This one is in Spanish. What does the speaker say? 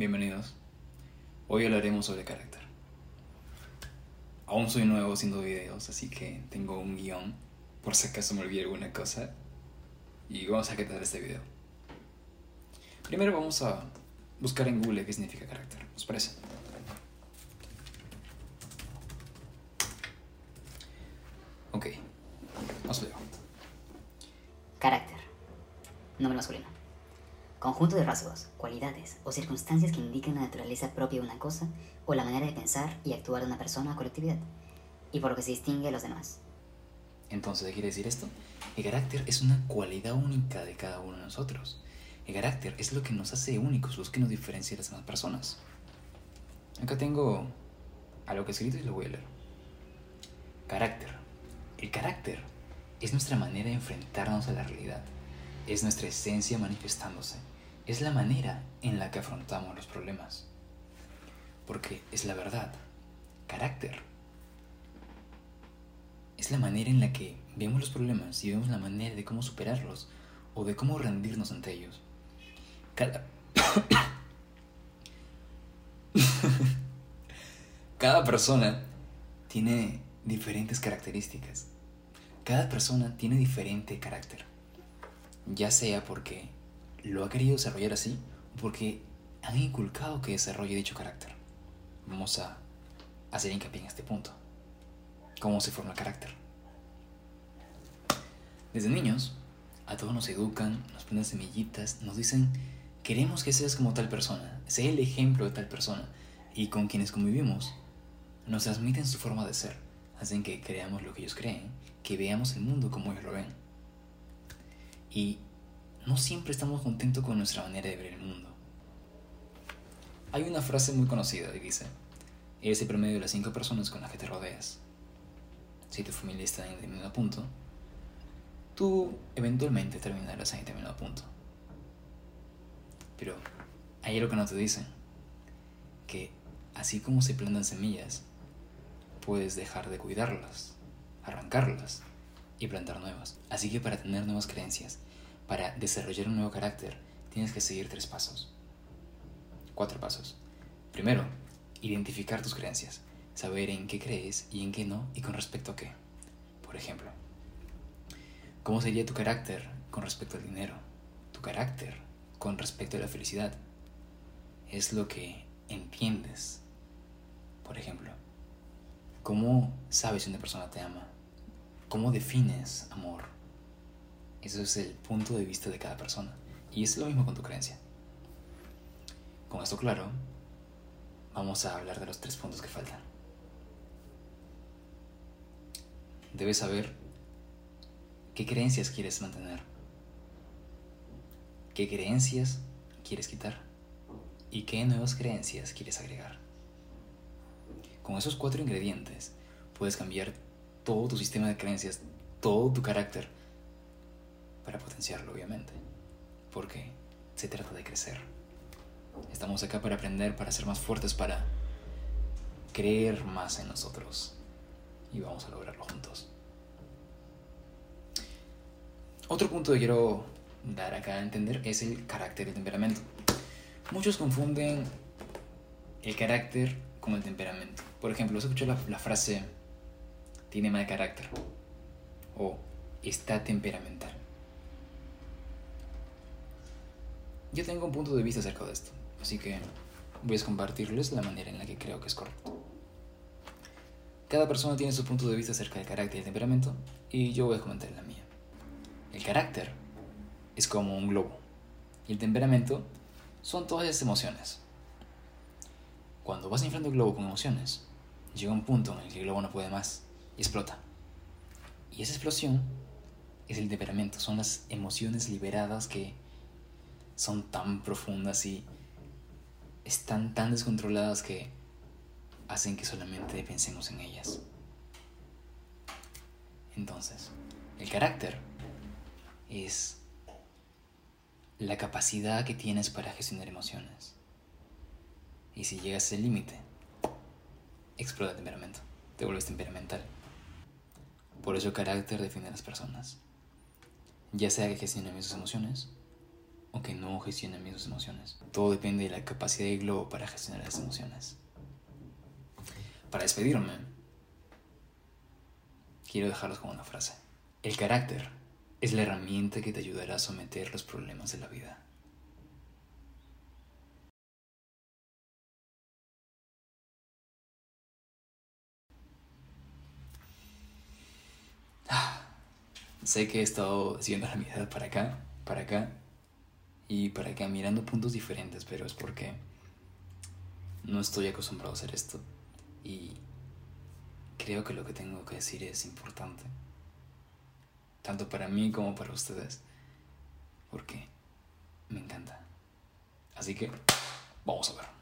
bienvenidos. Hoy hablaremos sobre carácter. Aún soy nuevo haciendo videos, así que tengo un guion por si acaso me olvidé alguna cosa. Y vamos a tal este video. Primero vamos a buscar en Google qué significa carácter. ¿Os parece? Ok, vamos a ver. Carácter. Nombre masculino. Conjunto de rasgos, cualidades o circunstancias que indican la naturaleza propia de una cosa o la manera de pensar y actuar de una persona o colectividad, y por lo que se distingue a los demás. Entonces, ¿qué quiere decir esto? El carácter es una cualidad única de cada uno de nosotros. El carácter es lo que nos hace únicos, lo que nos diferencia de las demás personas. Acá tengo algo que he escrito y lo voy a leer. Carácter. El carácter es nuestra manera de enfrentarnos a la realidad. Es nuestra esencia manifestándose. Es la manera en la que afrontamos los problemas. Porque es la verdad. Carácter es la manera en la que vemos los problemas y vemos la manera de cómo superarlos o de cómo rendirnos ante ellos. Cada, Cada persona tiene diferentes características. Cada persona tiene diferente carácter. Ya sea porque lo ha querido desarrollar así o porque han inculcado que desarrolle dicho carácter. Vamos a hacer hincapié en este punto. ¿Cómo se forma el carácter? Desde niños, a todos nos educan, nos ponen semillitas, nos dicen, queremos que seas como tal persona, sé el ejemplo de tal persona, y con quienes convivimos, nos transmiten su forma de ser, hacen que creamos lo que ellos creen, que veamos el mundo como ellos lo ven. Y no siempre estamos contentos con nuestra manera de ver el mundo. Hay una frase muy conocida que dice, eres el promedio de las cinco personas con las que te rodeas. Si tu familia está en mismo punto, tú eventualmente terminarás en determinado punto. Pero hay algo que no te dicen, que así como se plantan semillas, puedes dejar de cuidarlas, arrancarlas y plantar nuevas. Así que para tener nuevas creencias, para desarrollar un nuevo carácter, tienes que seguir tres pasos. Cuatro pasos. Primero, identificar tus creencias, saber en qué crees y en qué no y con respecto a qué. Por ejemplo, ¿Cómo sería tu carácter con respecto al dinero? Tu carácter con respecto a la felicidad. Es lo que entiendes. Por ejemplo, ¿cómo sabes si una persona te ama? ¿Cómo defines amor? Eso es el punto de vista de cada persona. Y es lo mismo con tu creencia. Con esto claro, vamos a hablar de los tres puntos que faltan. Debes saber ¿Qué creencias quieres mantener? ¿Qué creencias quieres quitar? ¿Y qué nuevas creencias quieres agregar? Con esos cuatro ingredientes puedes cambiar todo tu sistema de creencias, todo tu carácter, para potenciarlo, obviamente. Porque se trata de crecer. Estamos acá para aprender, para ser más fuertes, para creer más en nosotros. Y vamos a lograrlo juntos. Otro punto que quiero dar acá a entender es el carácter y el temperamento. Muchos confunden el carácter con el temperamento. Por ejemplo, ¿has escuchado la, la frase tiene mal carácter? O está temperamental. Yo tengo un punto de vista acerca de esto, así que voy a compartirles la manera en la que creo que es correcto. Cada persona tiene su punto de vista acerca del carácter y el temperamento, y yo voy a comentar la mía. El carácter es como un globo y el temperamento son todas esas emociones. Cuando vas inflando el globo con emociones, llega un punto en el que el globo no puede más y explota. Y esa explosión es el temperamento, son las emociones liberadas que son tan profundas y están tan descontroladas que hacen que solamente pensemos en ellas. Entonces, el carácter es la capacidad que tienes para gestionar emociones. Y si llegas al límite, explota temperamento, te vuelves temperamental. Por eso el carácter define a las personas. Ya sea que gestionen sus emociones o que no gestionen mis emociones. Todo depende de la capacidad del globo para gestionar las emociones. Para despedirme, quiero dejarlos con una frase. El carácter es la herramienta que te ayudará a someter los problemas de la vida. Sé que he estado haciendo la mirada para acá, para acá y para acá, mirando puntos diferentes, pero es porque no estoy acostumbrado a hacer esto y creo que lo que tengo que decir es importante tanto para mí como para ustedes, porque me encanta. Así que, vamos a ver.